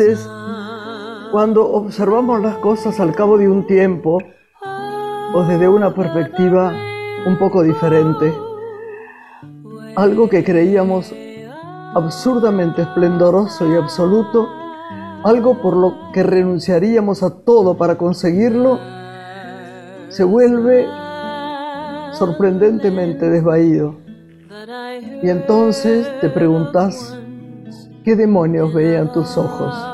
veces cuando observamos las cosas al cabo de un tiempo o desde una perspectiva un poco diferente, algo que creíamos absurdamente esplendoroso y absoluto, algo por lo que renunciaríamos a todo para conseguirlo, se vuelve sorprendentemente desvaído. Y entonces te preguntas, ¿qué demonios veían tus ojos?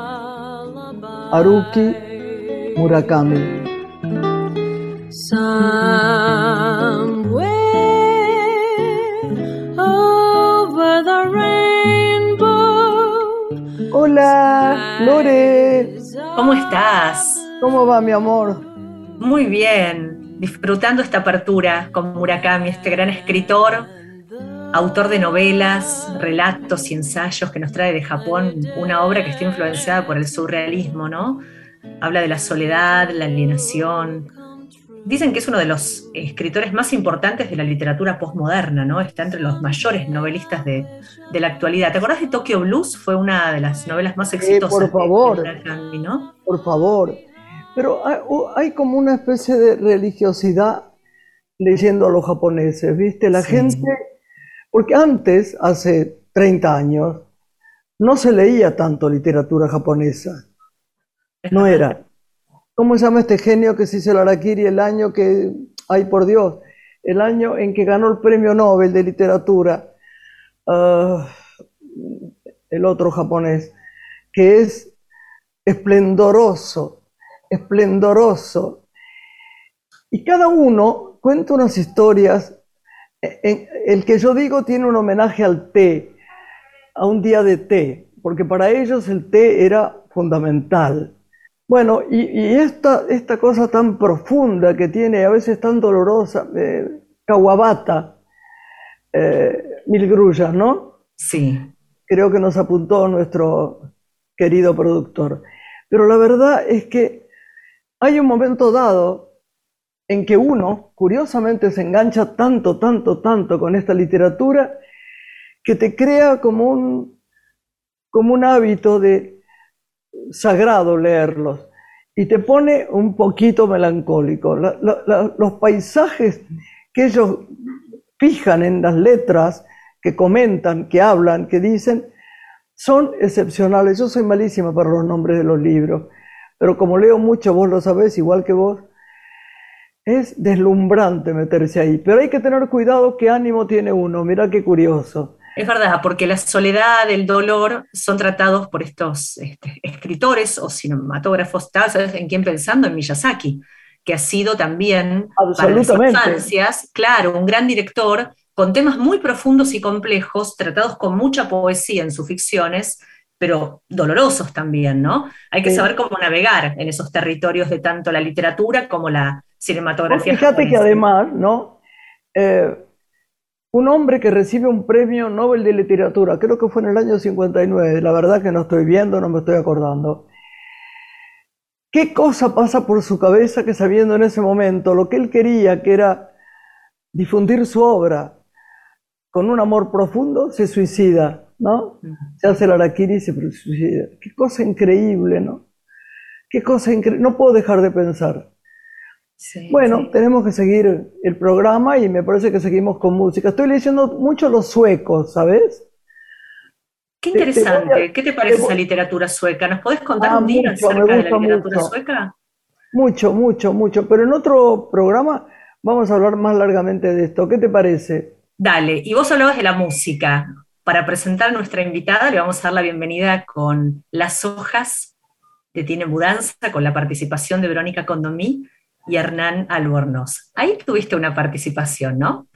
Haruki Murakami. Hola, Lore. ¿Cómo estás? ¿Cómo va mi amor? Muy bien, disfrutando esta apertura con Murakami, este gran escritor, autor de novelas, relatos y ensayos que nos trae de Japón una obra que está influenciada por el surrealismo, ¿no? Habla de la soledad, la alienación, Dicen que es uno de los escritores más importantes de la literatura postmoderna, ¿no? Está entre los mayores novelistas de, la actualidad. ¿Te acordás de Tokyo Blues? Fue una de las novelas más exitosas. por favor. De ¿no? Por favor. Pero hay, como una especie de religiosidad leyendo a los japoneses, ¿viste? La gente, porque antes, hace 30 años, no se leía tanto literatura japonesa. No era. ¿Cómo se llama este genio que se hizo el Arakiri el año que, ay por Dios, el año en que ganó el premio Nobel de literatura? Ah, el otro japonés, que es esplendoroso, esplendoroso. Y cada uno cuenta unas historias. El que yo digo tiene un homenaje al té, a un día de té, porque para ellos el té era fundamental. Bueno, y, esta, esta, cosa tan profunda que tiene, a veces tan dolorosa, eh, eh, Mil Grullas, ¿no? Sí. Creo que nos apuntó nuestro querido productor. Pero la verdad es que hay un momento dado en que uno, curiosamente, se engancha tanto, tanto, tanto con esta literatura que te crea como un, como un hábito de sagrado leerlos y te pone un poquito melancólico. los paisajes que ellos fijan en las letras, que comentan, que hablan, que dicen, son excepcionales. Yo soy malísima para los nombres de los libros, pero como leo mucho, vos lo sabés, igual que vos, es deslumbrante meterse ahí. Pero hay que tener cuidado qué ánimo tiene uno. Mira qué curioso. Es verdad, porque la soledad, el dolor son tratados por estos este, escritores o cinematógrafos. ¿Estás en quién pensando? En Miyazaki, que ha sido también para las infancias, claro, un gran director con temas muy profundos y complejos, tratados con mucha poesía en sus ficciones, pero dolorosos también, ¿no? Hay que saber cómo navegar en esos territorios de tanto la literatura como la cinematografía. fíjate que además, ¿no? Eh, un hombre que recibe un premio Nobel de Literatura, creo que fue en el año 59, la verdad que no estoy viendo, no me estoy acordando. ¿Qué cosa pasa por su cabeza que sabiendo en ese momento lo que él quería, que era difundir su obra con un amor profundo, se suicida, ¿no? Se hace el araquiri y se suicida. Qué cosa increíble, ¿no? Qué cosa increíble. No puedo dejar de pensar bueno, tenemos que seguir el programa y me parece que seguimos con música. Estoy leyendo mucho los suecos, ¿sabes? Qué interesante. ¿Qué te parece esa literatura sueca? ¿Nos podés contar ah, un día acerca de la literatura sueca? Mucho, mucho, mucho. Pero en otro programa vamos a hablar más largamente de esto. ¿Qué te parece? Dale. Y vos hablabas de la música. Para presentar a nuestra invitada le vamos a dar la bienvenida con Las hojas de Tiene Mudanza, con la participación de Verónica Condomí y Hernán Albornoz. Ahí tuviste una participación, ¿no?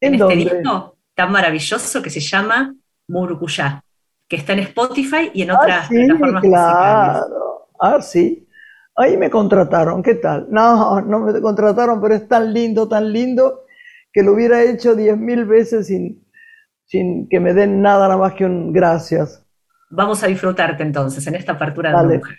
En, este disco tan maravilloso que se llama Murucuyá, que está en Spotify y en otras ah, plataformas claro. Ah, sí. Ahí me contrataron, ¿qué tal? No, no me contrataron, pero es tan lindo, tan lindo, que lo hubiera hecho diez mil veces sin, sin que me den nada, nada más que un gracias. Vamos a disfrutarte entonces en esta apertura de mujer.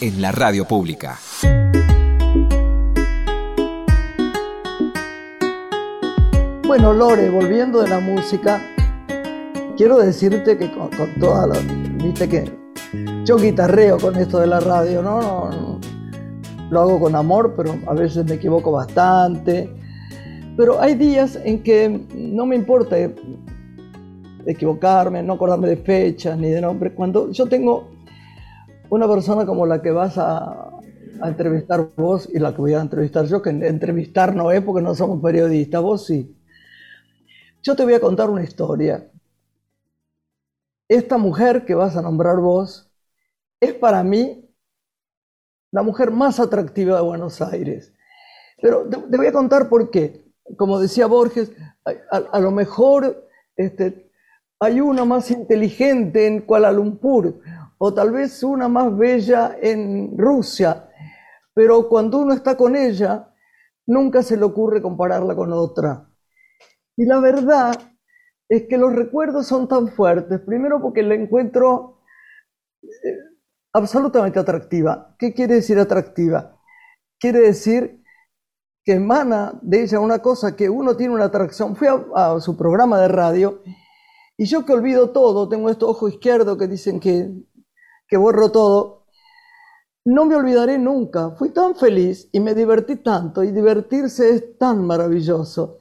En la radio pública. Bueno, Lore, volviendo de la música, quiero decirte que con, toda la. Viste que yo guitarreo con esto de la radio, ¿no? No, Lo hago con amor, pero a veces me equivoco bastante. Pero hay días en que no me importa equivocarme, no acordarme de fechas ni de nombres. Cuando yo tengo una persona como la que vas a, entrevistar vos y la que voy a entrevistar yo, que entrevistar no es porque no somos periodistas, vos sí. Yo te voy a contar una historia. Esta mujer que vas a nombrar vos es para mí la mujer más atractiva de Buenos Aires. Pero te, voy a contar por qué. Como decía Borges, a, lo mejor este, hay una más inteligente en Kuala Lumpur o tal vez una más bella en Rusia, pero cuando uno está con ella, nunca se le ocurre compararla con otra. Y la verdad es que los recuerdos son tan fuertes, primero porque la encuentro eh, absolutamente atractiva. ¿Qué quiere decir atractiva? Quiere decir que emana de ella una cosa que uno tiene una atracción. Fui a, su programa de radio y yo que olvido todo, tengo este ojo izquierdo que dicen que, que borro todo, no me olvidaré nunca. Fui tan feliz y me divertí tanto y divertirse es tan maravilloso.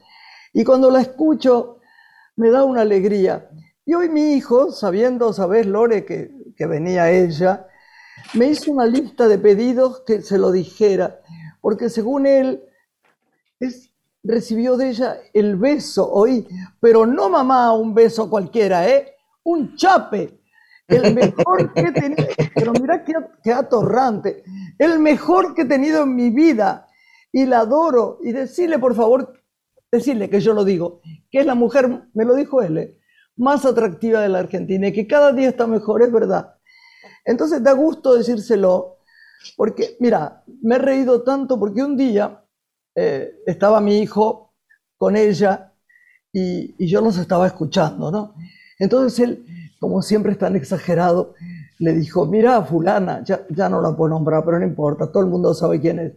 Y cuando la escucho, me da una alegría. Y hoy mi hijo, sabiendo, sabes, Lore, que, que venía ella, me hizo una lista de pedidos que se lo dijera, porque según él, es, recibió de ella el beso hoy, pero no mamá un beso cualquiera, ¿eh? Un chape, el mejor que he tenido, pero mira qué, atorrante, el mejor que he tenido en mi vida, y la adoro, y decirle por favor decirle que yo lo digo, que es la mujer, me lo dijo él, eh, más atractiva de la Argentina y que cada día está mejor, es verdad. Entonces da gusto decírselo, porque mira, me he reído tanto porque un día eh, estaba mi hijo con ella y, yo los estaba escuchando, ¿no? Entonces él, como siempre es tan exagerado, le dijo, mira, fulana, ya, ya no la puedo nombrar, pero no importa, todo el mundo sabe quién es.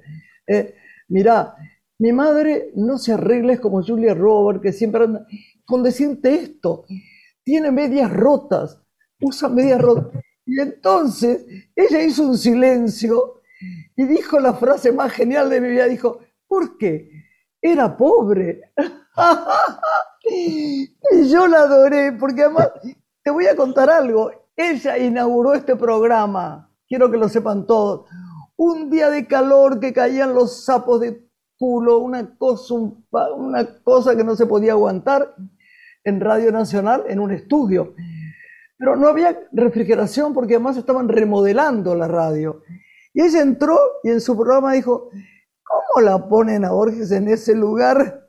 Eh, mira, mi madre no se arregla como Julia Robert, que siempre anda con decirte esto. Tiene medias rotas, usa medias rotas. Y entonces ella hizo un silencio y dijo la frase más genial de mi vida. Dijo, ¿por qué? Era pobre. y yo la adoré, porque además te voy a contar algo. Ella inauguró este programa, quiero que lo sepan todos. Un día de calor que caían los sapos de cosa, una cosa que no se podía aguantar en Radio Nacional, en un estudio. Pero no había refrigeración porque además estaban remodelando la radio. Y ella entró y en su programa dijo, ¿cómo la ponen a Borges en ese lugar?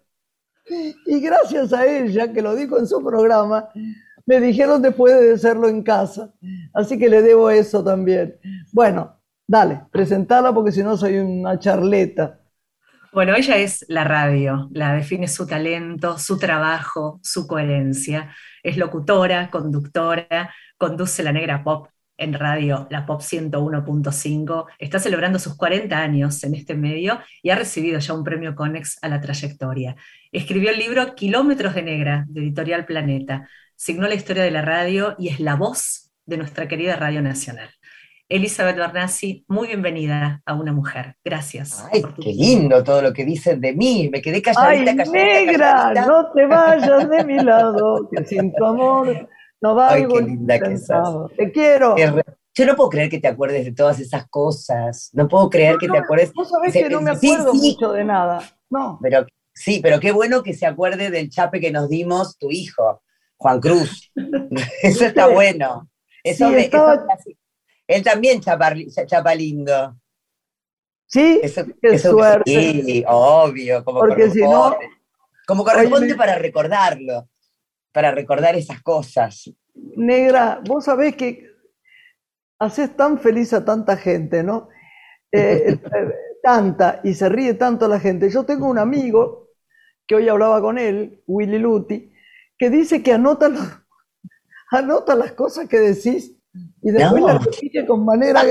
Y gracias a ella, que lo dijo en su programa, me dijeron después de hacerlo en casa. Así que le debo eso también. Bueno, dale, presentala porque si no soy una charleta. Bueno, ella es la radio, la define su talento, su trabajo, su coherencia. Es locutora, conductora, conduce la negra pop en radio, la Pop 101.5. Está celebrando sus 40 años en este medio y ha recibido ya un premio Conex a la trayectoria. Escribió el libro Kilómetros de Negra, de Editorial Planeta. Signó la historia de la radio y es la voz de nuestra querida Radio Nacional. Elizabeth Bernassi, muy bienvenida a una mujer. Gracias. Ay, qué lindo todo lo que dicen de mí. Me quedé calladita, Ay, negra, no te vayas de mi lado, que sin tu amor no valgo Ay, qué linda que sos. Te quiero. Yo no puedo creer que te acuerdes de todas esas cosas. No puedo creer que te acuerdes. Vos sabés que no me acuerdo mucho de nada. No. Pero sí, pero qué bueno que se acuerde del chape que nos dimos tu hijo, Juan Cruz. Eso está bueno. Eso, sí, estaba... Él también chapa, lindo. Sí, qué suerte. Sí, obvio, como Porque si no, como corresponde para recordarlo, para recordar esas cosas. Negra, vos sabés que haces tan feliz a tanta gente, ¿no? Eh, eh, tanta, y se ríe tanto la gente. Yo tengo un amigo que hoy hablaba con él, Willy Luti, que dice que anota, anota las cosas que decís y después la repite con manera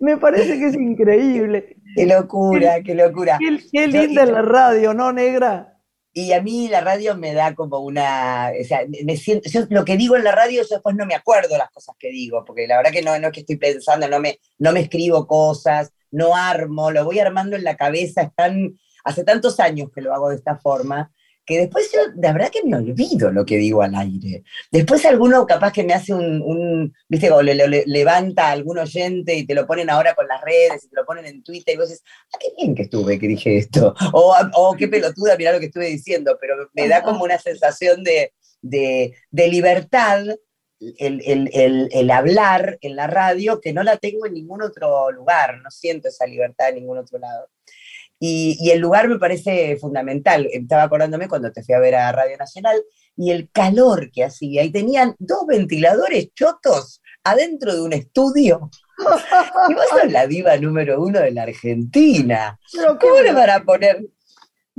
Me parece que es increíble. Qué locura, qué, locura. Qué, linda es la radio, ¿no, negra? Y a mí la radio me da como una, o sea, me siento, yo lo que digo en la radio, yo después no me acuerdo las cosas que digo, porque la verdad que no, no es que estoy pensando, no me, no me escribo cosas, no armo, lo voy armando en la cabeza, están, hace tantos años que lo hago de esta forma, que después yo, de verdad que me olvido lo que digo al aire. Después alguno capaz que me hace un, viste, o le, levanta a algún oyente y te lo ponen ahora con las redes y te lo ponen en Twitter y vos dices, ah, qué bien que estuve que dije esto, o, o qué pelotuda, mirá lo que estuve diciendo, pero me da como una sensación de, libertad el, el, hablar en la radio que no la tengo en ningún otro lugar, no siento esa libertad en ningún otro lado. Y, el lugar me parece fundamental. Estaba acordándome cuando te fui a ver a Radio Nacional y el calor que hacía. Y tenían dos ventiladores chotos adentro de un estudio. Y vos sos la diva número uno de la Argentina. ¿Cómo le van a poner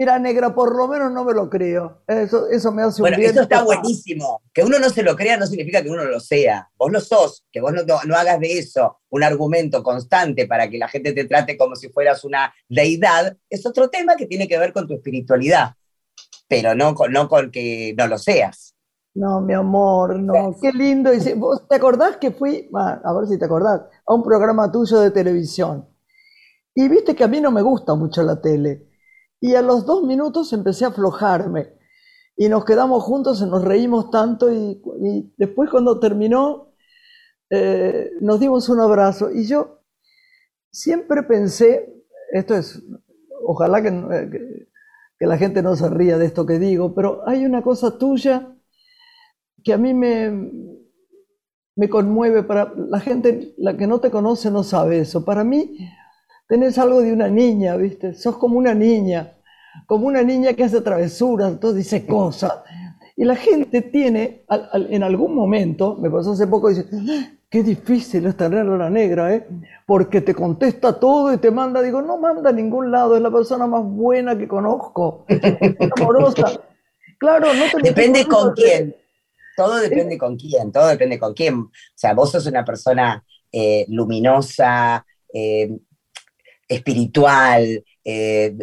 Mira, negra, por lo menos no me lo creo. Eso, eso me hace un Bueno, eso está buenísimo. Que uno no se lo crea no significa que uno lo sea. Vos lo sos, que vos no, no, hagas de eso un argumento constante para que la gente te trate como si fueras una deidad, es otro tema que tiene que ver con tu espiritualidad, pero no con, no con que no lo seas. No, mi amor, no. Qué lindo. ¿Vos te acordás que fui, a ver si te acordás, a un programa tuyo de televisión? Y viste que a mí no me gusta mucho la tele. Y a los dos minutos empecé a aflojarme. Y nos quedamos juntos, nos reímos tanto y, después cuando terminó eh, nos dimos un abrazo. Y yo siempre pensé, esto es, ojalá eh, que, que, la gente no se ría de esto que digo, pero hay una cosa tuya que a mí me, me conmueve. Para la gente, la que no te conoce no sabe eso. Para mí tenés algo de una niña, ¿viste? Sos como una niña, como una niña que hace travesuras, entonces dice cosas. Y la gente tiene, en algún momento, me pasó hace poco, dice, qué difícil es tener a la negra, ¿eh? Porque te contesta todo y te manda, digo, no manda a ningún lado, es la persona más buena que conozco, es amorosa. Claro, no te Depende con quién. Todo depende con quién, todo depende con quién. O sea, vos sos una persona eh, luminosa, eh, espiritual, eh,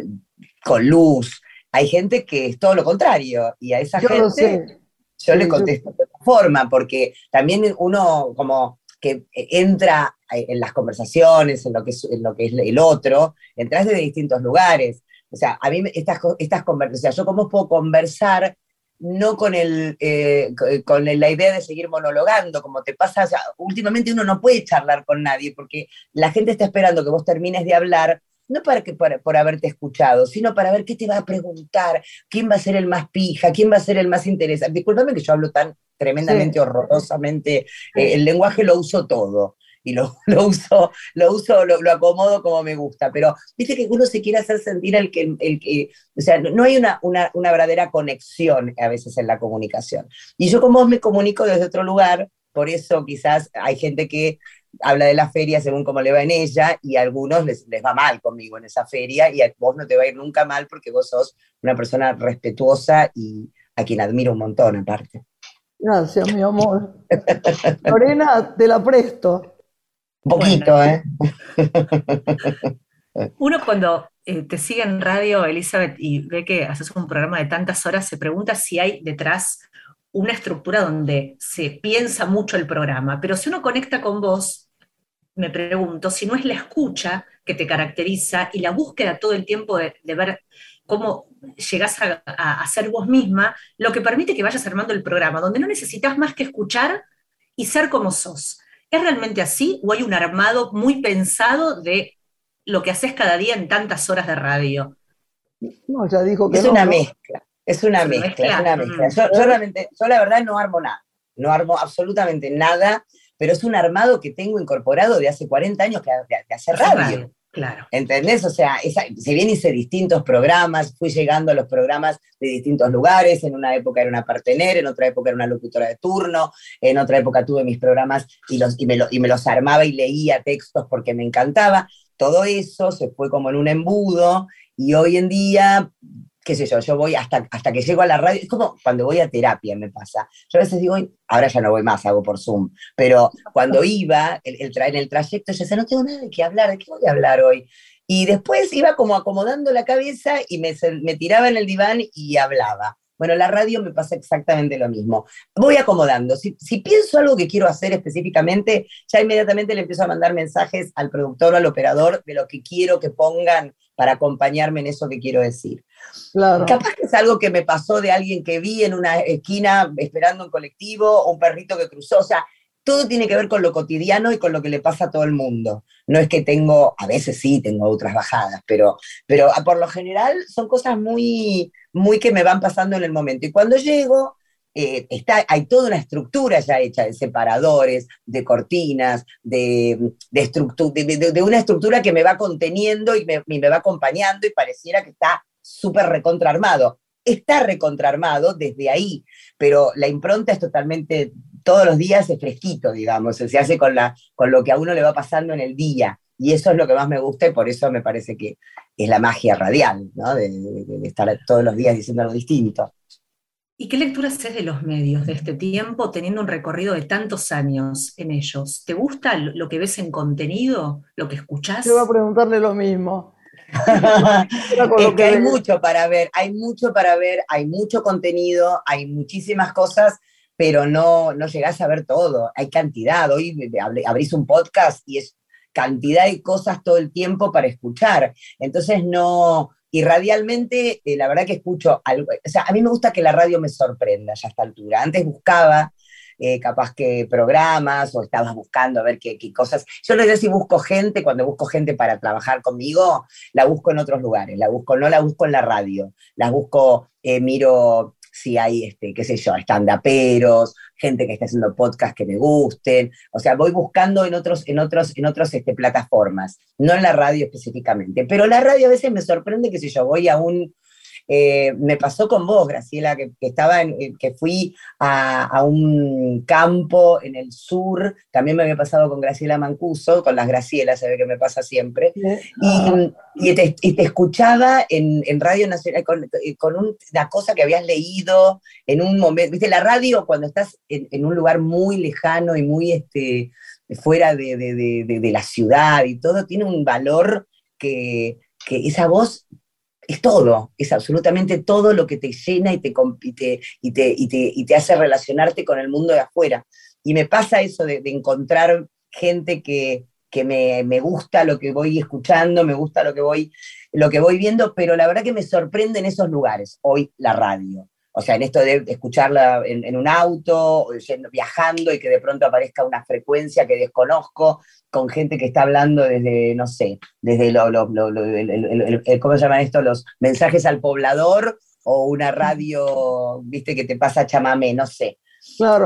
con luz. Hay gente que es todo lo contrario y a esa gente yo le contesto de otra forma, porque también uno como que entra en las conversaciones, en lo que es, en lo que es el otro, entras de distintos lugares. O sea, a mí estas, estas conversaciones, yo cómo puedo conversar no con, el, eh, con la idea de seguir monologando, como te pasa, últimamente uno no puede charlar con nadie porque la gente está esperando que vos termines de hablar, no para que por, haberte escuchado, sino para ver qué te va a preguntar, quién va a ser el más pija, quién va a ser el más interesante. Disculpame que yo hablo tan tremendamente horrorosamente, eh, el lenguaje lo uso todo y lo, uso, lo, uso lo, acomodo como me gusta, pero viste que uno se quiere hacer sentir el que, el que o sea, no hay una, una, una verdadera conexión a veces en la comunicación. Y yo como me comunico desde otro lugar, por eso quizás hay gente que habla de la feria según cómo le va en ella y a algunos les, les, va mal conmigo en esa feria y a vos no te va a ir nunca mal porque vos sos una persona respetuosa y a quien admiro un montón aparte. Gracias, mi amor. Lorena, te la presto. Un poquito, ¿eh? Uno cuando eh, te sigue en radio, Elizabeth, y ve que haces un programa de tantas horas, se pregunta si hay detrás una estructura donde se piensa mucho el programa. Pero si uno conecta con vos, me pregunto si no es la escucha que te caracteriza y la búsqueda todo el tiempo de, ver cómo llegás a, a, ser vos misma, lo que permite que vayas armando el programa, donde no necesitas más que escuchar y ser como sos. ¿Es realmente así o hay un armado muy pensado de lo que haces cada día en tantas horas de radio? No, ya dijo que es una mezcla, es una mezcla, es una mezcla. Mm. Yo, realmente, yo la verdad no armo nada, no armo absolutamente nada, pero es un armado que tengo incorporado de hace 40 años que, de, hacer radio. Claro. ¿Entendés? O sea, si bien hice distintos programas, fui llegando a los programas de distintos lugares, en una época era una partener, en otra época era una locutora de turno, en otra época tuve mis programas y, los, y, me, y me los armaba y leía textos porque me encantaba. Todo eso se fue como en un embudo y hoy en día qué sé yo, yo voy hasta, hasta que llego a la radio, es como cuando voy a terapia me pasa. Yo a veces digo, ahora ya no voy más, hago por Zoom, pero cuando iba el, el en el trayecto, yo decía, no tengo nada de qué hablar, ¿de qué voy a hablar hoy? Y después iba como acomodando la cabeza y me, me tiraba en el diván y hablaba. Bueno, la radio me pasa exactamente lo mismo. Voy acomodando. Si, si, pienso algo que quiero hacer específicamente, ya inmediatamente le empiezo a mandar mensajes al productor o al operador de lo que quiero que pongan para acompañarme en eso que quiero decir. Claro. Capaz que es algo que me pasó de alguien que vi en una esquina esperando un colectivo o un perrito que cruzó. O sea, todo tiene que ver con lo cotidiano y con lo que le pasa a todo el mundo. No es que tengo, a veces sí tengo otras bajadas, pero, pero por lo general son cosas muy, muy que me van pasando en el momento. Y cuando llego, eh, está, hay toda una estructura ya hecha de separadores, de cortinas, de, de, de, una estructura que me va conteniendo y me, me va acompañando y pareciera que está súper recontraarmado. Está recontraarmado desde ahí, pero la impronta es totalmente, todos los días es fresquito, digamos, se hace con, la, con lo que a uno le va pasando en el día. Y eso es lo que más me gusta y por eso me parece que es la magia radial, ¿no? de, de estar todos los días diciendo algo distinto. ¿Y qué lectura haces de los medios de este tiempo, teniendo un recorrido de tantos años en ellos? ¿Te gusta lo que ves en contenido, lo que escuchás? Yo voy a preguntarle lo mismo. Es que hay mucho para ver, hay mucho para ver, hay mucho contenido, hay muchísimas cosas, pero no, no llegás a ver todo. Hay cantidad. Hoy abrís un podcast y es cantidad de cosas todo el tiempo para escuchar. Entonces no, y radialmente, eh, la verdad que escucho algo, o sea, a mí me gusta que la radio me sorprenda ya a esta altura. Antes buscaba eh, capaz que programas o estabas buscando a ver qué, qué, cosas. Yo no sé si busco gente, cuando busco gente para trabajar conmigo, la busco en otros lugares, la busco, no la busco en la radio, la busco, eh, miro si hay, este, qué sé yo, stand-uperos, gente que está haciendo podcasts que me gusten. O sea, voy buscando en otros, en otros, en otros este, plataformas, no en la radio específicamente. Pero la radio a veces me sorprende que si yo voy a un, eh, me pasó con vos, Graciela, que, estaba en, eh, que fui a, un campo en el sur, también me había pasado con Graciela Mancuso, con las Gracielas, se ve que me pasa siempre, y, te, escuchaba en, Radio Nacional con, eh, una cosa que habías leído en un momento, viste, la radio cuando estás en, un lugar muy lejano y muy este, fuera de, de la ciudad y todo, tiene un valor que, que esa voz es todo, es absolutamente todo lo que te llena y te, compite y te, y te, hace relacionarte con el mundo de afuera. Y me pasa eso de, encontrar gente que, me, gusta lo que voy escuchando, me gusta lo que voy, lo que voy viendo, pero la verdad que me sorprende en esos lugares, hoy la radio. O sea, en esto de escucharla en, un auto, viajando y que de pronto aparezca una frecuencia que desconozco, con gente que está hablando desde, no sé, desde lo, ¿cómo se llaman esto? Los mensajes al poblador o una radio, viste, que te pasa chamamé, no sé. Claro.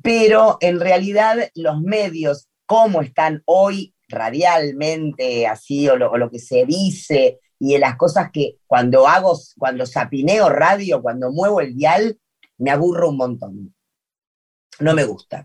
pero en realidad los medios, como están hoy radialmente así, o lo que se dice, y en las cosas que cuando hago, cuando sapineo radio, cuando muevo el dial, me aburro un montón. No me gusta.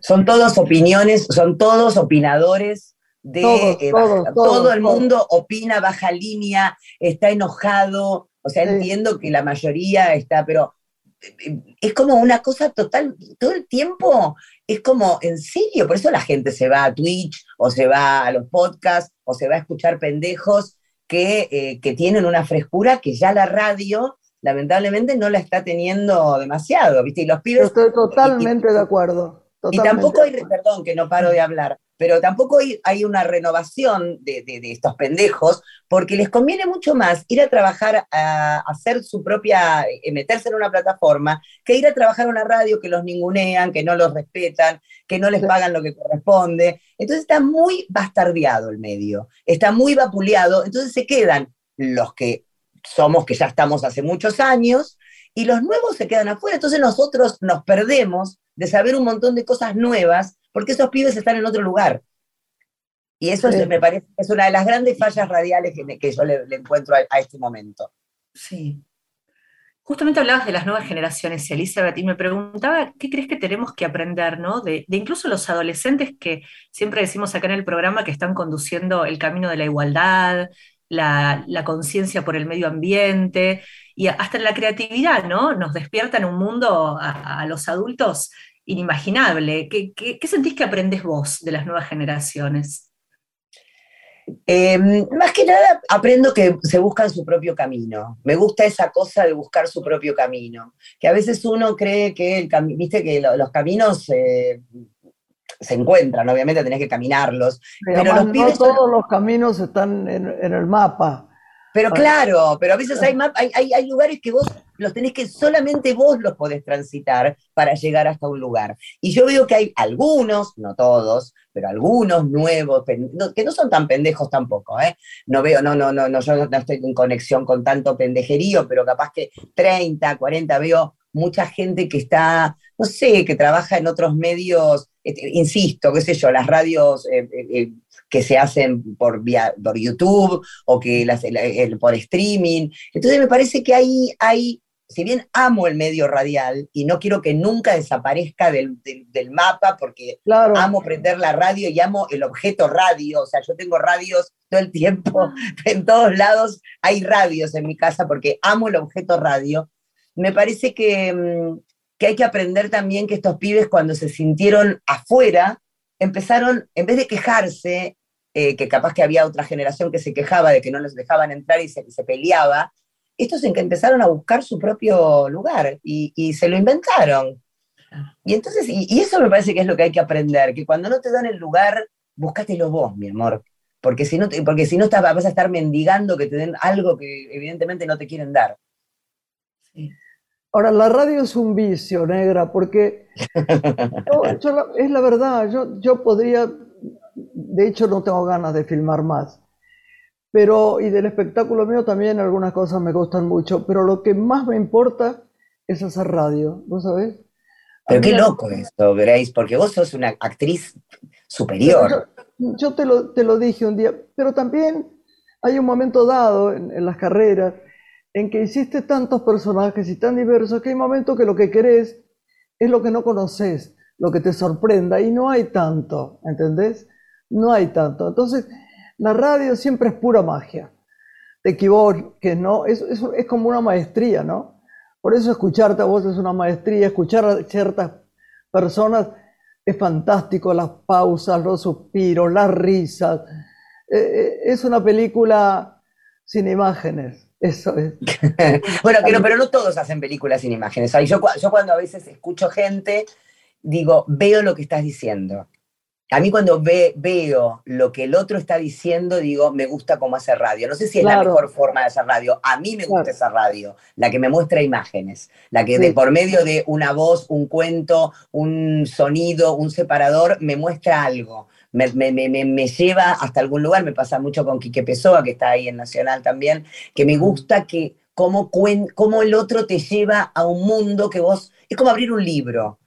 Son todos opiniones, son todos opinadores de eh, todo, el mundo opina baja línea, está enojado, o sea, entiendo que la mayoría está, pero eh, es como una cosa total, todo el tiempo es como, en serio, por eso la gente se va a Twitch o se va a los podcasts o se va a escuchar pendejos eh, que, tienen una frescura que ya la radio lamentablemente no la está teniendo demasiado, ¿viste? Y los pibes... estoy totalmente de acuerdo. y tampoco hay, perdón que no paro de hablar, pero tampoco hay, una renovación de, estos pendejos, porque les conviene mucho más ir a trabajar, a, hacer su propia, eh, meterse en una plataforma, que ir a trabajar en una radio que los ningunean, que no los respetan, que no les pagan lo que corresponde. Entonces está muy bastardeado el medio, está muy vapuleado, entonces se quedan los que somos, que ya estamos hace muchos años, y los nuevos se quedan afuera, entonces nosotros nos perdemos de saber un montón de cosas nuevas porque esos pibes están en otro lugar. Y eso me parece que es una de las grandes fallas radiales que, yo le, encuentro a, este momento. Sí. Justamente hablabas de las nuevas generaciones, Elizabeth, y me preguntaba, ¿qué crees que tenemos que aprender, ¿no? De, de, incluso los adolescentes que siempre decimos acá en el programa que están conduciendo el camino de la igualdad, la, conciencia por el medio ambiente y hasta en la creatividad, ¿no? Nos despierta en un mundo a, los adultos inimaginable. ¿Qué, ¿Qué, sentís que aprendes vos de las nuevas generaciones? Em, más que nada aprendo que se buscan su propio camino. Me gusta esa cosa de buscar su propio camino. Que a veces uno cree que el viste que los caminos eh, se encuentran, obviamente tenés que caminarlos. Pero, los no todos los caminos están en, el mapa. Pero claro, pero a veces hay, hay, hay, lugares que vos los tenés que solamente vos los podés transitar para llegar hasta un lugar. Y yo veo que hay algunos, no todos, pero algunos nuevos, que no son tan pendejos tampoco, ¿eh? No veo, no, no, no, no, yo no estoy en conexión con tanto pendejerío, pero capaz que 30, 40 veo mucha gente que está, no sé, que trabaja en otros medios, este, insisto, qué sé yo, las radios eh, eh, eh, que se hacen por, por YouTube o que las, por streaming. Entonces me parece que ahí hay, si bien amo el medio radial y no quiero que nunca desaparezca del, mapa porque amo prender la radio y amo el objeto radio, o sea, yo tengo radios todo el tiempo, en todos lados hay radios en mi casa porque amo el objeto radio me parece que, mm, que hay que aprender también que estos pibes cuando se sintieron afuera, empezaron, en vez de quejarse, eh, que capaz que había otra generación que se quejaba de que no les dejaban entrar y se, se peleaba, estos en que empezaron a buscar su propio lugar y, se lo inventaron. Y entonces, y, eso me parece que es lo que hay que aprender, que cuando no te dan el lugar, búscatelo vos, mi amor. Porque si no, porque si no vas a estar mendigando que te den algo que evidentemente no te quieren dar. Ahora, la radio es un vicio, negra, porque es la verdad, yo, yo podría, de hecho no tengo ganas de filmar más, pero, y del espectáculo mío también algunas cosas me gustan mucho, pero lo que más me importa es hacer radio, ¿vos sabés? Pero qué loco esto, Grace, porque vos sos una actriz superior. Yo, te, lo, te, lo, dije un día, pero también hay un momento dado en, en las carreras en que hiciste tantos personajes y tan diversos que hay momentos que lo que querés es lo que no conoces, lo que te sorprenda, y no hay tanto, ¿entendés? No hay tanto. Entonces, la radio siempre es pura magia. Te equivoques, ¿no? Es, es, como una maestría, ¿no? Por eso escucharte a vos es una maestría, escuchar a ciertas personas es fantástico, las pausas, los suspiros, las risas. Eh, eh, es una película sin imágenes. Eso es. bueno, pero no todos hacen películas sin imágenes. Yo cuando a veces escucho gente, digo, veo lo que estás diciendo. A mí cuando ve, veo lo que el otro está diciendo, digo, me gusta cómo hace radio. No sé si es la mejor forma de hacer radio. A mí me gusta esa radio, la que me muestra imágenes, la que de, por medio de una voz, un cuento, un sonido, un separador, me muestra algo. Me, lleva hasta algún lugar, me pasa mucho con Quique Pessoa, que está ahí en Nacional también, que me gusta que cómo, cómo el otro te lleva a un mundo que vos, es como abrir un libro,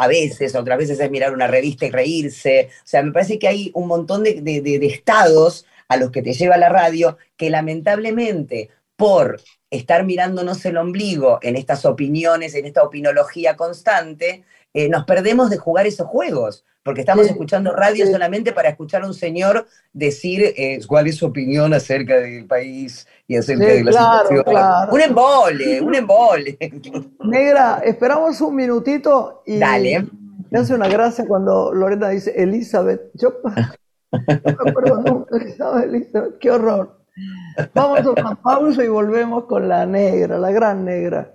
a veces, otras veces es mirar una revista y reírse, o sea, me parece que hay un montón de, de estados a los que te lleva la radio, que lamentablemente por estar mirándonos el ombligo en estas opiniones, en esta opinología constante, eh, nos perdemos de jugar esos juegos, porque estamos escuchando radio solamente para escuchar a un señor decir eh, cuál es su opinión acerca del país y acerca de la situación. Un embole, un embole. Negra, esperamos un minutito y Dale. me hace una gracia cuando Lorena dice Elizabeth. Yo no me acuerdo nunca Elizabeth, qué horror. Vamos a una pausa y volvemos con la negra, la gran negra.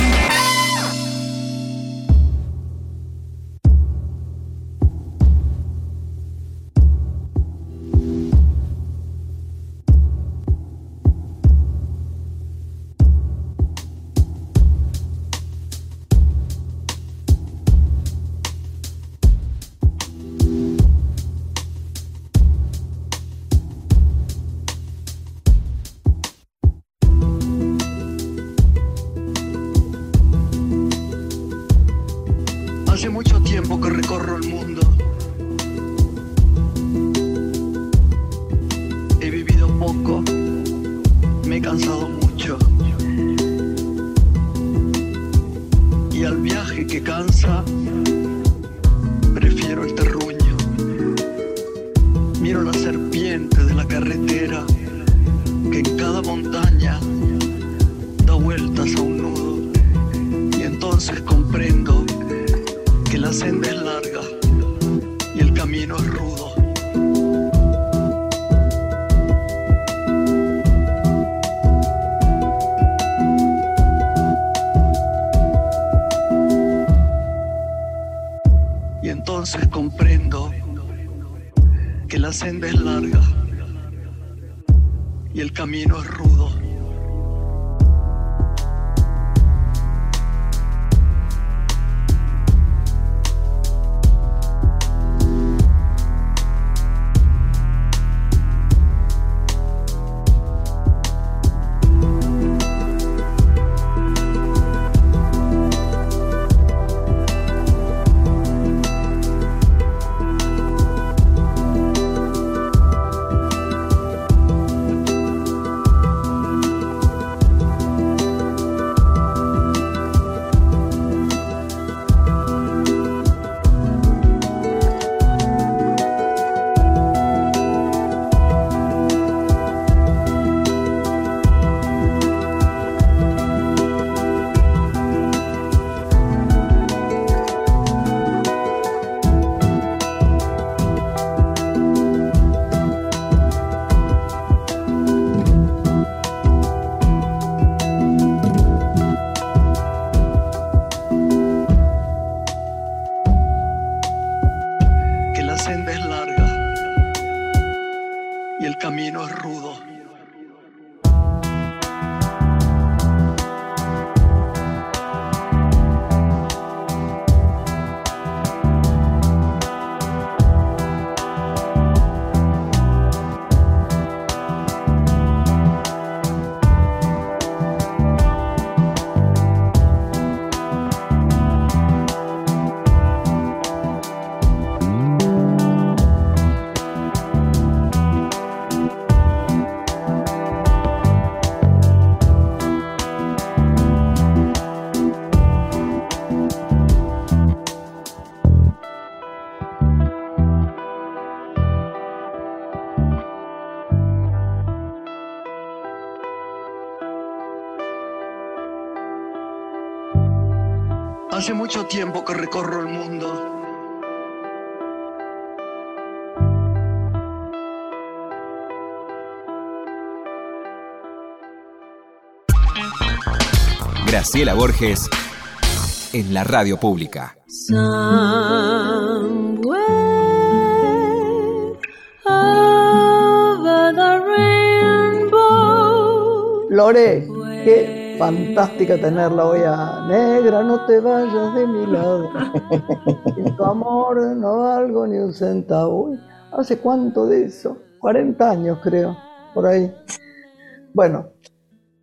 Hace mucho tiempo que recorro el mundo. Graciela Borges en la radio pública. Lore, qué fantástica tenerla hoy a negra, no te vayas de mi lado. Sin tu amor no valgo ni un centavo. Uy, ¿Hace cuánto de eso? 40 años creo, por ahí. Bueno,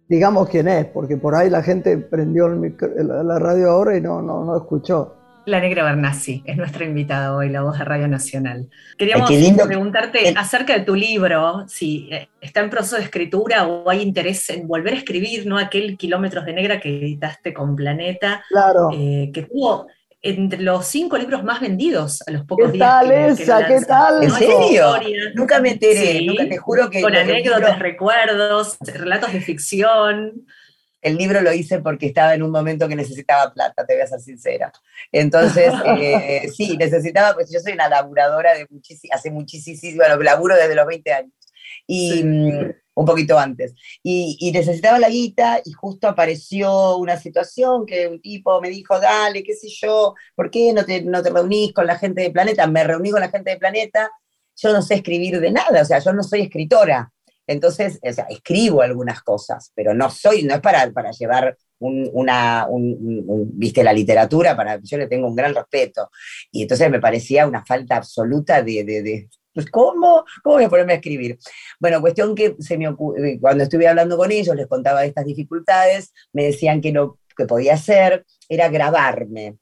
digamos quién es, porque por ahí la gente prendió el micro- la, la radio ahora y no, no, no escuchó. La Negra Bernasi es nuestra invitada hoy, la voz de Radio Nacional. Queríamos qué preguntarte acerca de tu libro, si eh, está en proceso de escritura o hay interés en volver a escribir, ¿no? Aquel Kilómetros de Negra que editaste con Planeta, Claro. eh, que tuvo entre los cinco libros más vendidos a los pocos ¿Qué días. tal que- que lo esa? ¿Qué tal? ¿En Esa serio? historia. Nunca me enteré, Sí, nunca te juro que Con anécdotas, recuerdos, relatos de ficción. El libro lo hice porque estaba en un momento que necesitaba plata, te voy a ser sincera. Entonces, eh, sí, necesitaba, pues yo soy una laburadora de muchísimo, hace muchísimo, bueno, laburo desde los 20 años. Y Sí. mm, un poquito antes. Y, y necesitaba la guita y justo apareció una situación que un tipo me dijo, dale, qué sé yo, ¿por qué no te, no te reunís con la gente de Planeta? Me reuní con la gente de Planeta. Yo no sé escribir de nada, o sea, yo no soy escritora. Entonces, o sea, escribo algunas cosas, pero no soy, no es para, para llevar un- una, un- un- viste, la literatura, para, yo le tengo un gran respeto. Y entonces me parecía una falta absoluta de, de- de- pues, ¿cómo? ¿Cómo voy a ponerme a escribir? Bueno, cuestión que se me ocu- eh, cuando estuve hablando con ellos, les contaba estas dificultades, me decían que lo que podía hacer era grabarme.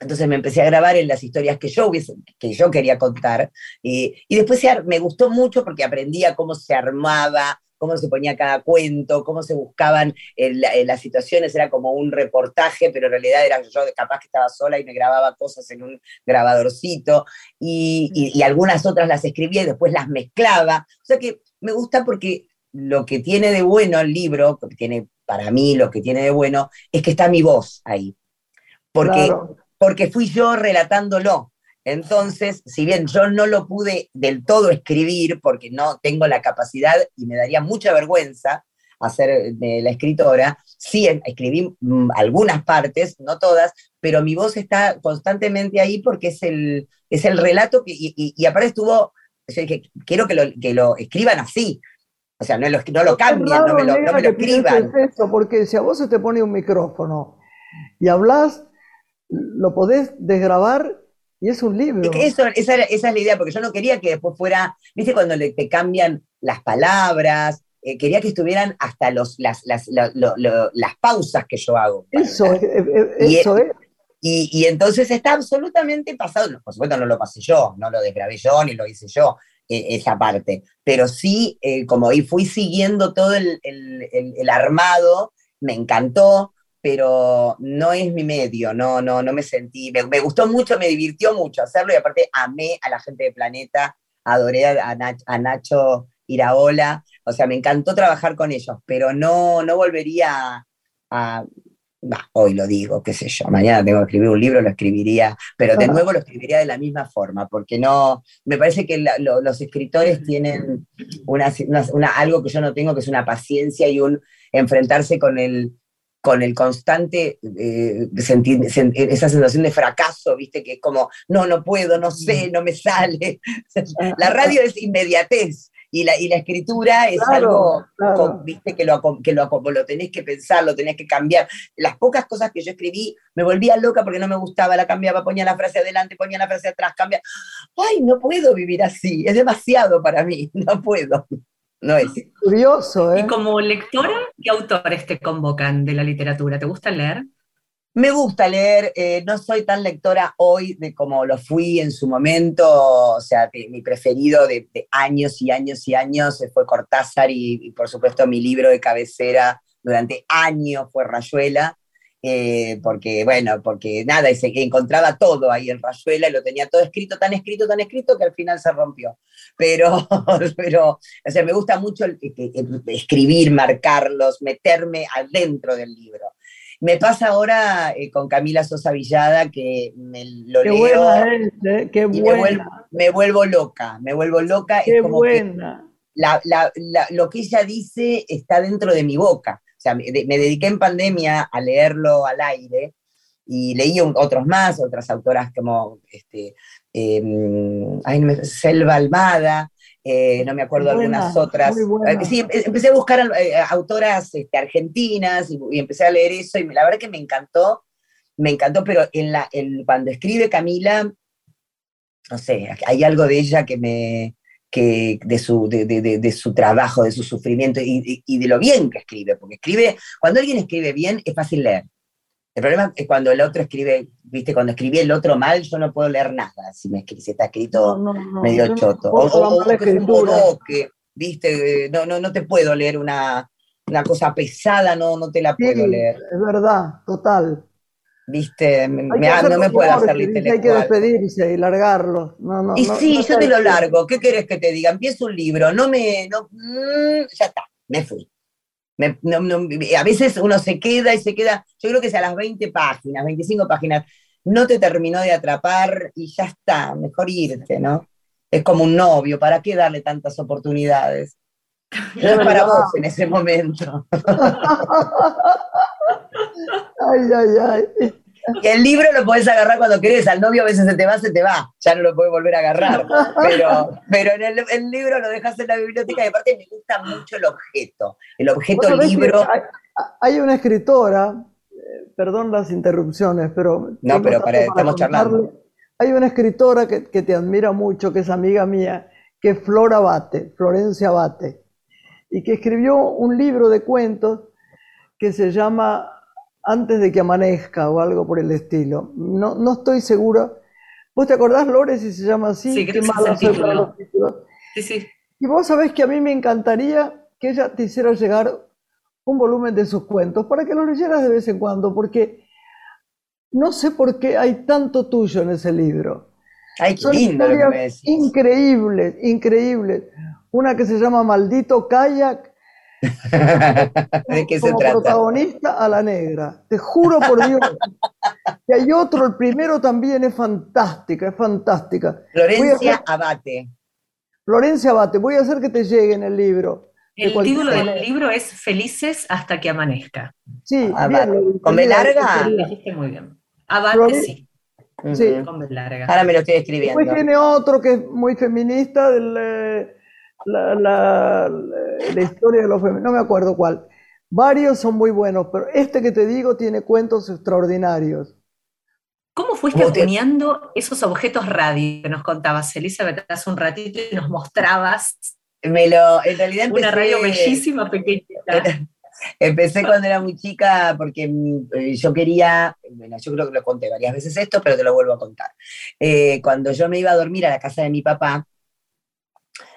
Entonces me empecé a grabar en las historias que yo, que yo quería contar. Y, y después me gustó mucho porque aprendía cómo se armaba cómo se ponía cada cuento, cómo se buscaban las situaciones, era como un reportaje, pero en realidad era yo capaz que estaba sola y me grababa cosas en un grabadorcito, y, y algunas otras las escribía y después las mezclaba. O sea que me gusta porque lo que tiene de bueno el libro, que tiene para mí lo que tiene de bueno, es que está mi voz ahí. Porque, porque fui yo relatándolo. Entonces, si bien yo no lo pude del todo escribir, porque no tengo la capacidad y me daría mucha vergüenza hacer de la escritora, sí escribí mm, algunas partes, no todas, pero mi voz está constantemente ahí porque es el, es el relato que, y, aparte estuvo, quiero que lo, que lo escriban así, o sea, no lo, no lo cambien, no me lo, no me lo escriban. Eso, porque si a vos se te pone un micrófono y hablas, lo podés desgrabar y es un libro. eso, esa, esa, es la idea, porque yo no quería que después fuera, viste, cuando le, te cambian las palabras, eh, quería que estuvieran hasta los, las, las, las pausas que yo hago. Eso, eh, eh, eso es. Y, y, entonces está absolutamente pasado. Por supuesto, no lo pasé yo, no lo desgrabé yo, ni lo hice yo. Esa parte. Pero sí, eh, como ahí fui siguiendo todo el, armado, me encantó, pero no es mi medio, no, no, no me sentí, me, gustó mucho, me divirtió mucho hacerlo y aparte amé a la gente de Planeta, adoré a, Nacho Iraola, o sea, me encantó trabajar con ellos, pero no, no volvería a, hoy lo digo, qué sé yo, mañana tengo que escribir un libro, lo escribiría, pero de nuevo lo escribiría de la misma forma, porque no, me parece que los escritores tienen una, algo que yo no tengo, que es una paciencia y un enfrentarse con el, con el constante eh, sentir, esa sensación de fracaso, ¿viste? Que es como, no, no puedo, no sé, no me sale. La radio es inmediatez, y la, y la escritura es algo, viste, que, lo, que lo, lo tenés que pensar, lo tenés que cambiar. Las pocas cosas que yo escribí me volvía loca porque no me gustaba, la cambiaba, ponía la frase adelante, ponía la frase atrás, cambia. Ay, no puedo vivir así, es demasiado para mí, no puedo. No es. Curioso, ¿eh? Y como lectora, ¿qué autores te convocan de la literatura? ¿Te gusta leer? Me gusta leer, eh, no soy tan lectora hoy de como lo fui en su momento, o sea, mi preferido de, años y años y años fue Cortázar y, por supuesto mi libro de cabecera durante años fue Rayuela, eh, porque bueno, porque nada, y se encontraba todo ahí en Rayuela y lo tenía todo escrito, tan escrito, tan escrito que al final se rompió. Pero, pero o sea, me gusta mucho escribir, marcarlos, meterme adentro del libro. Me pasa ahora eh, con Camila Sosa Villada, que me lo qué leo. Buena es, ¿eh? Qué buena. Me vuelvo, me vuelvo, loca, me vuelvo loca. Qué buena. la, la, lo que ella dice está dentro de mi boca. O sea, me, dediqué en pandemia a leerlo al aire y leí otros más, otras autoras como este, eh, Selva Almada, eh, no me acuerdo algunas otras. Eh, sí, empecé a buscar eh, autoras este, argentinas y, empecé a leer eso y la verdad que me encantó, me encantó, pero en la, cuando escribe Camila, no sé, hay algo de ella que me, que de su, de, su trabajo, de su sufrimiento y, y, de lo bien que escribe, porque escribe, cuando alguien escribe bien es fácil leer. El problema es cuando el otro escribe, viste, cuando escribí el otro mal, yo no puedo leer nada si, me, si está escrito medio choto. O, o, que viste, no, no, no te puedo leer una, una cosa pesada, no, no te la puedo leer. Es verdad, total. Viste, me, no me puedo hacer intelectual. Hay que despedirse y largarlo. No, no, y sí, yo te lo largo. ¿Qué querés que te diga? Empiezo un libro, no me. No, mm, ya está, me fui a veces uno se queda y se queda, yo creo que si a las 20 páginas, 25 páginas, no te terminó de atrapar y ya está, mejor irte, ¿no? Es como un novio, ¿para qué darle tantas oportunidades? No es para vos en ese momento. ay, ay, ay. Y el libro lo podés agarrar cuando querés, al novio a veces se te va, se te va, ya no lo podés volver a agarrar. Pero, pero en el, libro lo dejas en la biblioteca y aparte me gusta mucho el objeto. El objeto libro. Hay, una escritora, eh, perdón las interrupciones, pero. No, pero para, estamos charlando. Hay una escritora que, que, te admira mucho, que es amiga mía, que es Flora Bate, Florencia Bate, y que escribió un libro de cuentos que se llama antes de que amanezca o algo por el estilo. No, no estoy segura. ¿Vos te acordás, Lore, si se llama así? Sí, Qué malo Sí, sí. Y vos sabés que a mí me encantaría que ella te hiciera llegar un volumen de sus cuentos para que los leyeras de vez en cuando, porque no sé por qué hay tanto tuyo en ese libro. Ay, qué lindo lo que me decís. Increíbles, increíbles. Una que se llama Maldito Kayak. ¿De qué se como trata? protagonista a la negra. Te juro por Dios. y hay otro, el primero también es fantástica, es fantástica. Florencia hacer- Abate. Florencia Abate, voy a hacer que te llegue en el libro. El título del manera. libro es Felices hasta que amanezca. Sí, bien, ¿Con B larga? muy bien. Abate, Flore- sí, Sí. Con B larga. Ahora me lo estoy escribiendo. Después tiene otro que es muy feminista, del, eh, la, la- historia de los femeninos, no me acuerdo cuál. Varios son muy buenos, pero este que te digo tiene cuentos extraordinarios. ¿Cómo fuiste ¿Cómo te- acuñando esos objetos radio que nos contabas, Elizabeth, hace un ratito y nos mostrabas Me lo, en realidad empecé, una radio bellísima, pequeñita? empecé cuando era muy chica porque eh, yo quería, bueno, yo creo que lo conté varias veces esto, pero te lo vuelvo a contar. Eh, cuando yo me iba a dormir a la casa de mi papá,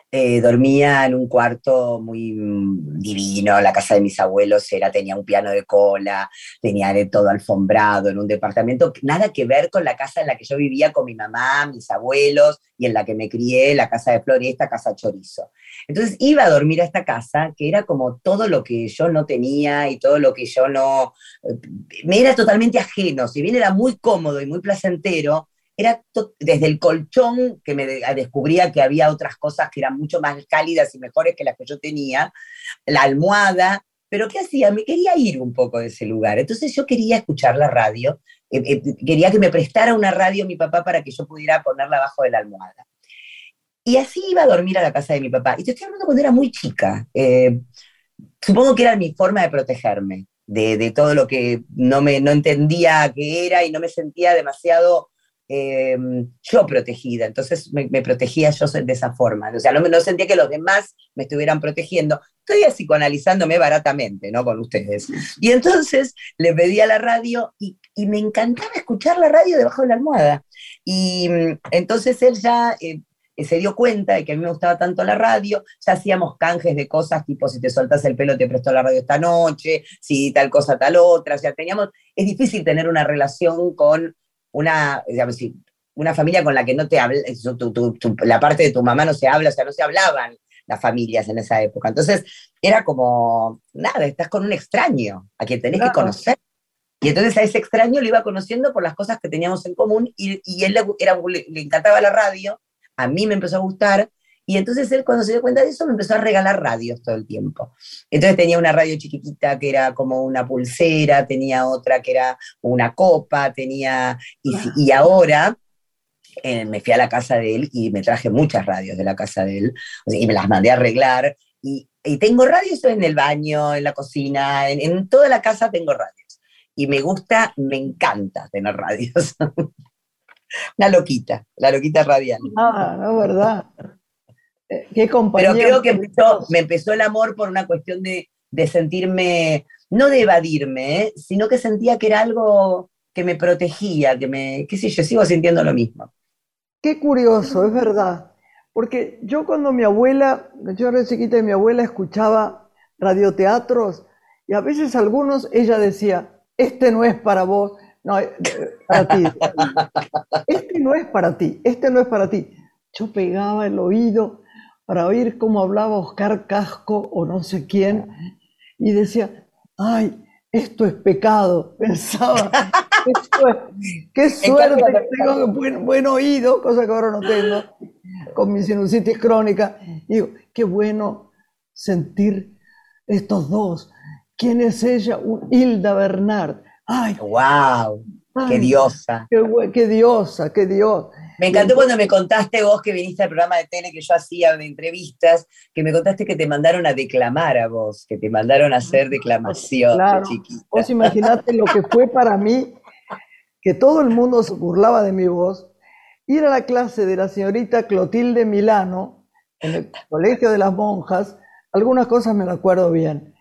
eh, dormía en un cuarto muy mm, divino, la casa de mis abuelos era, tenía un piano de cola, tenía de todo alfombrado, en un departamento, nada que ver con la casa en la que yo vivía con mi mamá, mis abuelos, y en la que me crié, la casa de Floresta, casa Chorizo. Entonces iba a dormir a esta casa, que era como todo lo que yo no tenía y todo lo que yo no, eh, me era totalmente ajeno, si bien era muy cómodo y muy placentero, era desde el colchón que me de- descubría que había otras cosas que eran mucho más cálidas y mejores que las que yo tenía, la almohada, pero ¿qué hacía? Me quería ir un poco de ese lugar. Entonces yo quería escuchar la radio, eh, eh, quería que me prestara una radio mi papá para que yo pudiera ponerla abajo de la almohada. Y así iba a dormir a la casa de mi papá. Y te estoy hablando cuando era muy chica. Eh, supongo que era mi forma de protegerme de, de todo lo que no, me, no entendía que era y no me sentía demasiado eh, yo protegida. Entonces me, protegía yo de esa forma. O sea, no, no sentía que los demás me estuvieran protegiendo. Estoy psicoanalizándome baratamente, ¿no? Con ustedes. Y entonces le pedí a la radio y, me encantaba escuchar la radio debajo de la almohada. Y mm, entonces él ya eh, eh, se dio cuenta de que a mí me gustaba tanto la radio, ya hacíamos canjes de cosas tipo si te soltas el pelo te prestó la radio esta noche, si tal cosa tal otra, o sea, teníamos, es difícil tener una relación con una, digamos, una familia con la que no te habla, tu- tu- tu- tu- la parte de tu mamá no se habla, o sea, no se hablaban las familias en esa época. Entonces era como, nada, estás con un extraño a quien tenés que Claro. conocer. Y entonces a ese extraño lo iba conociendo por las cosas que teníamos en común y, y él le, era, le encantaba la radio, a mí me empezó a gustar y entonces él cuando se dio cuenta de eso me empezó a regalar radios todo el tiempo. Entonces tenía una radio chiquitita que era como una pulsera, tenía otra que era una copa, tenía... Y, ahora eh, me fui a la casa de él y me traje muchas radios de la casa de él y me las mandé a arreglar. Y, y tengo radios en el baño, en la cocina, en, en toda la casa tengo radios. Y me gusta, me encanta tener radios. Una loquita, la loquita radial. Ah, no, verdad. Qué. Pero creo que empezó- me empezó el amor por una cuestión de, de sentirme, no de evadirme, ¿eh? sino que sentía que era algo que me protegía, que me, qué sé yo, sigo sintiendo lo mismo. Qué curioso, es verdad. Porque yo cuando mi abuela, yo era chiquita y mi abuela escuchaba radioteatros y a veces algunos ella decía, este no es para vos, no, eh, para ti. Este no es para ti, este no es para ti. Yo pegaba el oído para oír cómo hablaba Oscar Casco o no sé quién y decía, ay, esto es pecado, pensaba. Qué suerte, qué suerte que tengo buen, buen oído, cosa que ahora no tengo, con mi sinusitis crónica. Y digo, qué bueno sentir estos dos. ¿Quién es ella? Un- Hilda Bernard. Ay, ¡Wow! ¡Qué diosa! Qué, qué diosa, qué dios. Me encantó cuando me contaste vos que viniste al programa de tele que yo hacía de entrevistas, que me contaste que te mandaron a declamar a vos, que te mandaron a hacer declamación Claro. de chiquita. Vos imaginate lo que fue para mí, que todo el mundo se burlaba de mi voz, ir a la clase de la señorita Clotilde Milano, en el Colegio de las Monjas, algunas cosas me las acuerdo bien,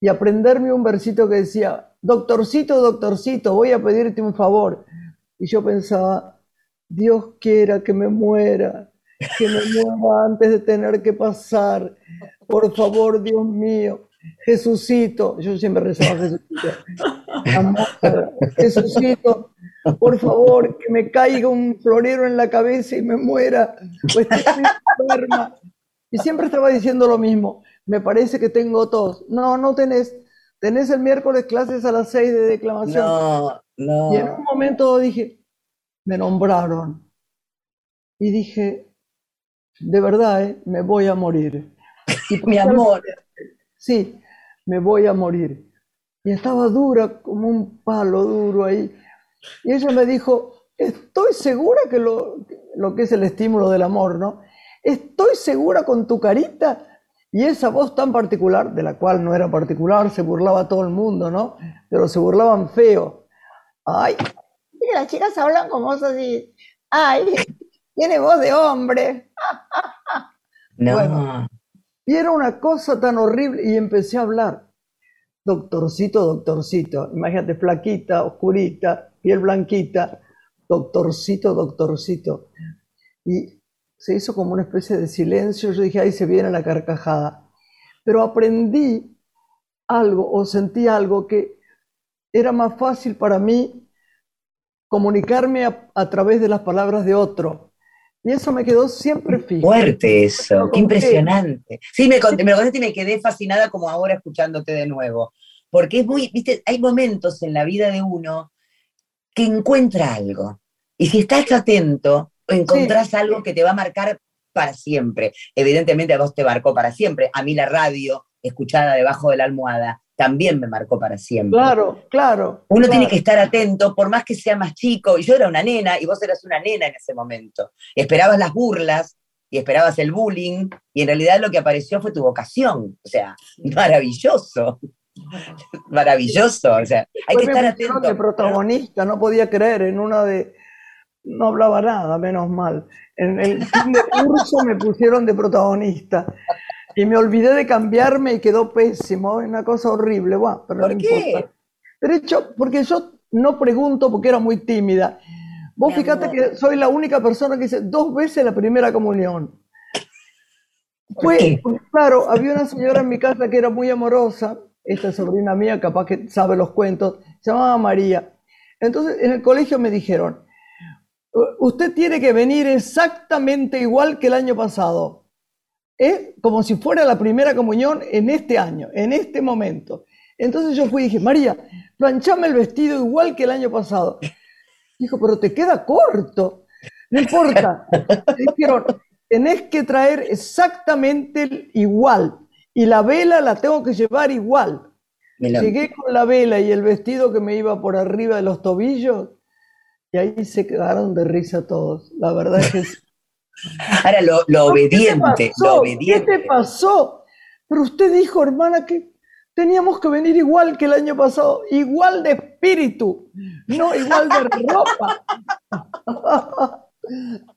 y aprenderme un versito que decía, doctorcito, doctorcito, voy a pedirte un favor. Y yo pensaba, Dios quiera que me muera que me muera antes de tener que pasar. Por favor, Dios mío. Jesucito, yo siempre rezaba Jesucito. Jesucito, por favor, que me caiga un florero en la cabeza y me muera, pues estoy enferma. Y siempre estaba diciendo lo mismo, me parece que tengo tos. No, no tenés, tenés el miércoles clases a las seis de declamación. No, no. Y en un momento dije, me nombraron. Y dije, de verdad, ¿eh? me voy a morir. Y mi amor. Sí, me voy a morir. Y estaba dura como un palo duro ahí. Y ella me dijo, estoy segura que lo, lo que es el estímulo del amor, ¿no? Estoy segura con tu carita y esa voz tan particular, de la cual no era particular, se burlaba todo el mundo, ¿no? Pero se burlaban feo. Ay, las chicas hablan como voz así. Ay, tiene voz de hombre. No. Y era una cosa tan horrible y empecé a hablar. Doctorcito, doctorcito. Imagínate, flaquita, oscurita, piel blanquita. Doctorcito, doctorcito. Y se hizo como una especie de silencio. Yo dije, ahí se viene la carcajada. Pero aprendí algo o sentí algo que era más fácil para mí comunicarme a, a través de las palabras de otro y eso me quedó siempre fijo. Fuerte eso, qué impresionante. Sí, me, conté, me lo contaste y me quedé fascinada como ahora escuchándote de nuevo. Porque es muy, viste, hay momentos en la vida de uno que encuentra algo. Y si estás atento, encontrás algo que te va a marcar para siempre. Evidentemente a vos te marcó para siempre. A mí la radio, escuchada debajo de la almohada, también me marcó para siempre. Claro, claro. Uno claro. tiene que estar atento, por más que sea más chico, y yo era una nena y vos eras una nena en ese momento. Esperabas las burlas y esperabas el bullying, y en realidad lo que apareció fue tu vocación. O sea, maravilloso. Maravilloso. O sea, hay que estar atento. de protagonista, no podía creer en una de. No hablaba nada, menos mal. En el fin de curso me pusieron de protagonista. Y me olvidé de cambiarme y quedó pésimo, una cosa horrible. Bueno, pero ¿Por no qué? importa. Pero hecho, porque yo no pregunto porque era muy tímida. Vos Mi fíjate amor. que soy la única persona que dice dos veces la primera comunión. ¿Por Fue, qué? claro, había una señora en mi casa que era muy amorosa, esta sobrina mía, capaz que sabe los cuentos, se llamaba María. Entonces, en el colegio me dijeron, usted tiene que venir exactamente igual que el año pasado. Es como si fuera la primera comunión en este año, en este momento. Entonces yo fui y dije, María, planchame el vestido igual que el año pasado. Dijo, pero te queda corto. No importa. Dijeron, tenés que traer exactamente el igual. Y la vela la tengo que llevar igual. Llegué con la vela y el vestido que me iba por arriba de los tobillos y ahí se quedaron de risa todos. La verdad es que. Ahora, lo, lo ¿Qué te obediente, lo ¿Qué obediente. te pasó? Pero usted dijo, hermana, que teníamos que venir igual que el año pasado, igual de espíritu, no igual de ropa.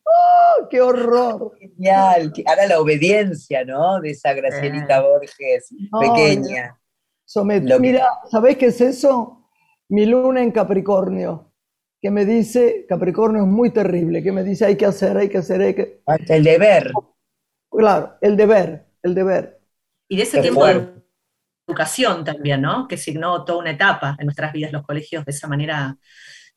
¡Oh, ¡Qué horror! Genial. Ahora la obediencia, ¿no? De esa Gracielita Borges, No, pequeña. Lo que- Mira, ¿sabés qué es eso? Mi luna en Capricornio, que me dice, Capricornio es muy terrible, que me dice hay que hacer, hay que hacer, hay que... Hasta el deber. Claro, el deber, el deber. Y de ese tiempo de educación también, ¿no? Que signó toda una etapa en nuestras vidas, los colegios de esa manera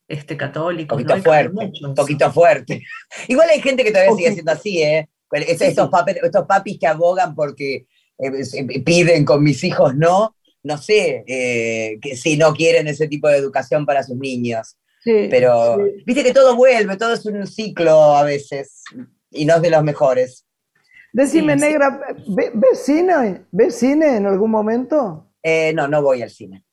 este, Un católicos. poquito fuerte, un poquito fuerte. Igual hay gente que todavía sigue siendo así, ¿eh? Es- Sí, estos, sí. papis, estos papis que abogan porque eh, se- piden con mis hijos no, no sé eh, que si no quieren ese tipo de educación para sus niños. Sí, Pero sí. viste que todo vuelve, todo es un ciclo a veces y no es de los mejores. Decime, Sí, negra, ¿ve- ¿ves cine? ¿Ves cine en algún momento? Eh, no, no voy al cine.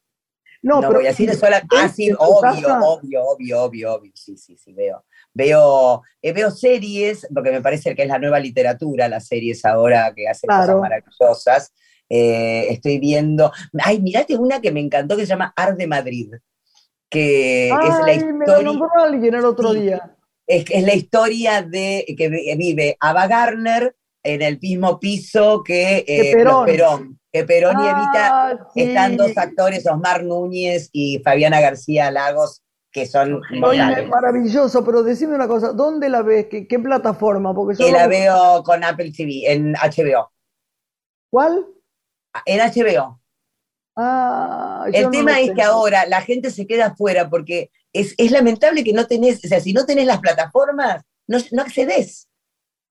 No, No, pero voy al cine sola. Ah, sí, obvio, obvio, obvio, obvio, obvio. Sí, sí, sí, veo. Veo, eh, veo series, porque me parece que es la nueva literatura, las series ahora que hacen Claro. cosas maravillosas. Eh, estoy viendo. Ay, mirate una que me encantó que se llama Ar de Madrid, que es la me historia. nombró alguien el otro Sí. día. Es, es la historia de que vi- vive Ava Gardner en el mismo piso que, eh, Perón. Que Perón y Evita Ah, sí. están dos actores, Osmar Núñez y Fabiana García Lagos, que son Oye, maravilloso, pero decime una cosa, ¿dónde la ves? ¿Qué, qué plataforma? Porque yo la veo con Apple TV, en HBO. ¿Cuál? En HBO. Ah, el tema es que ahora la gente se queda afuera porque es, es, lamentable que no tenés, o sea, si no tenés las plataformas, no, no accedes.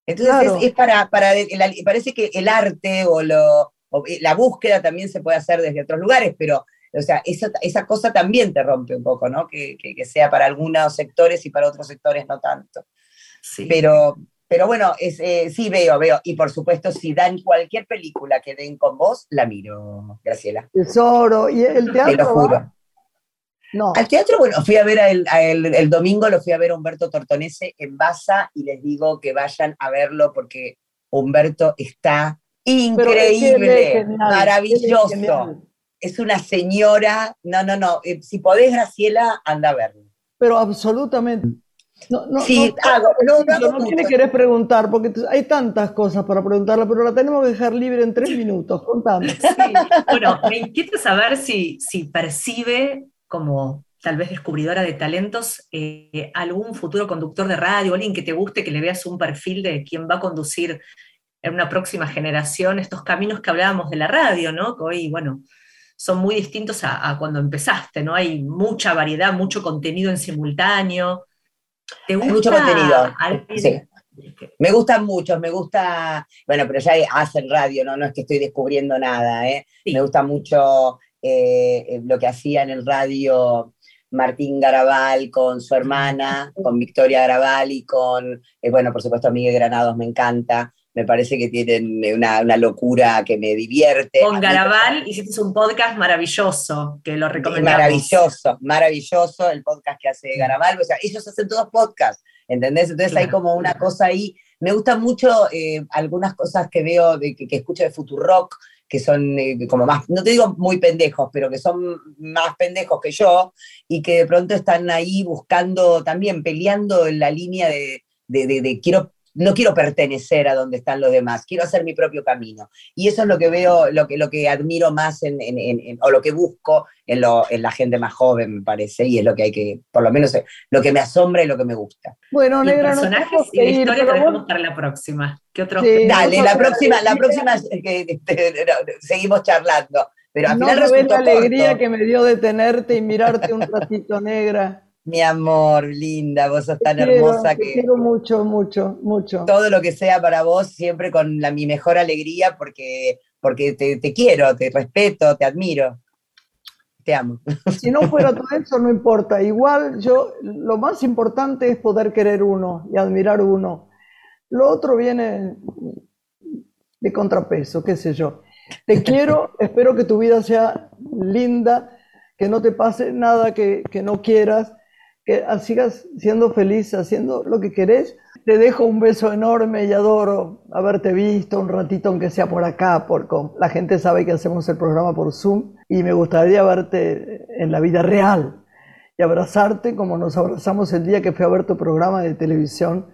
Entonces es, para, para parece que el arte o, lo, la búsqueda también se puede hacer desde otros lugares, pero o sea, esa, esa cosa también te rompe un poco, ¿no? Que, que, sea para algunos sectores y para otros sectores no tanto. Sí. Pero, pero bueno, es, eh, sí veo, veo. Y por supuesto, si dan cualquier película que den con vos, la miro, Graciela. Tesoro, ¿y el teatro? Te lo juro. No. Al teatro, bueno, fui a ver el, el, domingo, lo fui a ver a Humberto Tortonese en Baza y les digo que vayan a verlo porque Humberto está increíble, maravilloso. Es una señora, no, no, no, eh, si podés, Graciela, anda a verlo. Pero absolutamente. No, no, sí, no, no, no, tiene querer preguntar, porque hay tantas cosas para preguntarle, pero la tenemos que dejar libre en tres minutos. Contame. Sí. Bueno, me inquieta saber si, si percibe como tal vez descubridora de talentos, eh, algún futuro conductor de radio, alguien que te guste, que le veas un perfil de quien va a conducir en una próxima generación estos caminos que hablábamos de la radio, ¿no? Que hoy, bueno, son muy distintos a, cuando empezaste, ¿no? Hay mucha variedad, mucho contenido en simultáneo. ¿Te gusta mucho contenido. Sí. Me gustan muchos, me gusta, bueno, pero ya hacen radio, ¿no? No es que estoy descubriendo nada, ¿eh? Me gusta mucho eh, lo que hacía en el radio Martín Garabal con su hermana, con Victoria Garabal y con, eh, bueno, por supuesto, Miguel Granados me encanta. Me parece que tienen una, locura que me divierte. Con Garabal hiciste un podcast maravilloso, que lo recomendamos. Maravilloso, maravilloso el podcast que hace Garabal. O sea, ellos hacen todos podcasts, ¿entendés? Entonces hay como una cosa ahí. Me gustan mucho algunas cosas que veo, de, que, que escucho de Futurock, que son eh, como más, no te digo muy pendejos, pero que son más pendejos que yo y que de pronto están ahí buscando también, peleando en la línea de, de quiero no quiero pertenecer a donde están los demás, quiero hacer mi propio camino. Y eso es lo que veo, lo que, lo que admiro más en, o lo que busco en, lo, en, la gente más joven, me parece, y es lo que hay que, por lo menos, lo que me asombra y lo que me gusta. Bueno, Negra, personajes y la historia que dejamos para la próxima. ¿Qué otro? Dale, la próxima, la próxima que, seguimos charlando. Pero al no final no la alegría que me dio de tenerte y mirarte un ratito, Negra. Mi amor, linda, vos sos tan hermosa que. Te quiero mucho, mucho, mucho. Todo lo que sea para vos, siempre con la, mi mejor alegría, porque, porque te, te quiero, te respeto, te admiro. Te amo. Si no fuera todo eso, no importa. Igual yo, lo más importante es poder querer uno y admirar uno. Lo otro viene de contrapeso, qué sé yo. Te quiero, espero que tu vida sea linda, que no te pase nada que, que no quieras que sigas siendo feliz haciendo lo que querés. Te dejo un beso enorme y adoro haberte visto un ratito, aunque sea por acá, porque la gente sabe que hacemos el programa por Zoom y me gustaría verte en la vida real y abrazarte como nos abrazamos el día que fui a ver tu programa de televisión.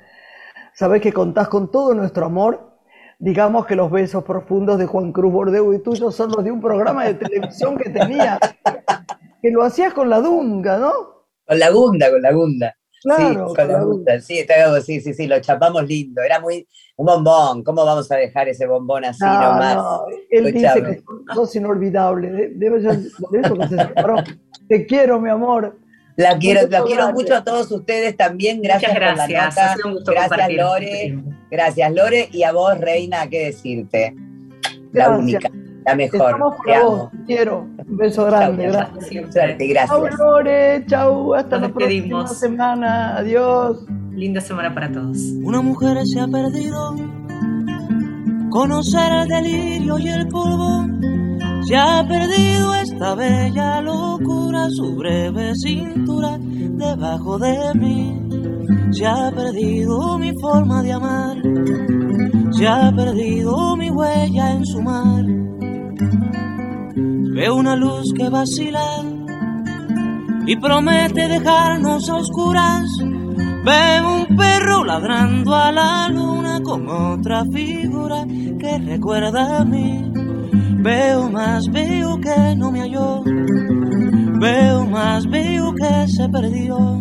Sabes que contás con todo nuestro amor. Digamos que los besos profundos de Juan Cruz Bordeu y tuyos son los de un programa de televisión que tenía, que lo hacías con la dunga, ¿no? Con la gunda, con la gunda. Claro, sí, con la gunda. Sí, sí, sí, sí, lo chapamos lindo. Era muy un bombón. ¿Cómo vamos a dejar ese bombón así nomás? No, él dice que sos inolvidable. Debe ser por eso que se separó. Te quiero, mi amor. La quiero, la quiero mucho a todos ustedes también. Gracias, gracias. por la nota. Gracias, Lore. Gracias, Lore. Y a vos, Reina, ¿qué decirte? La única la mejor. te amo. quiero. Un beso grande. gracias. Suerte, gracias. Chau, Lore. Chau. Hasta la próxima semana. Adiós. Linda semana para todos. Una mujer se ha perdido. Conocer el delirio y el polvo. Se ha perdido esta bella locura, su breve cintura debajo de mí. Se ha perdido mi forma de amar, se ha perdido mi huella en su mar. Veo una luz que vacila y promete dejarnos a oscuras. Veo un perro ladrando a la luna con otra figura que recuerda a mí. Veo más, veo que no me halló. Veo más vivo que se perdió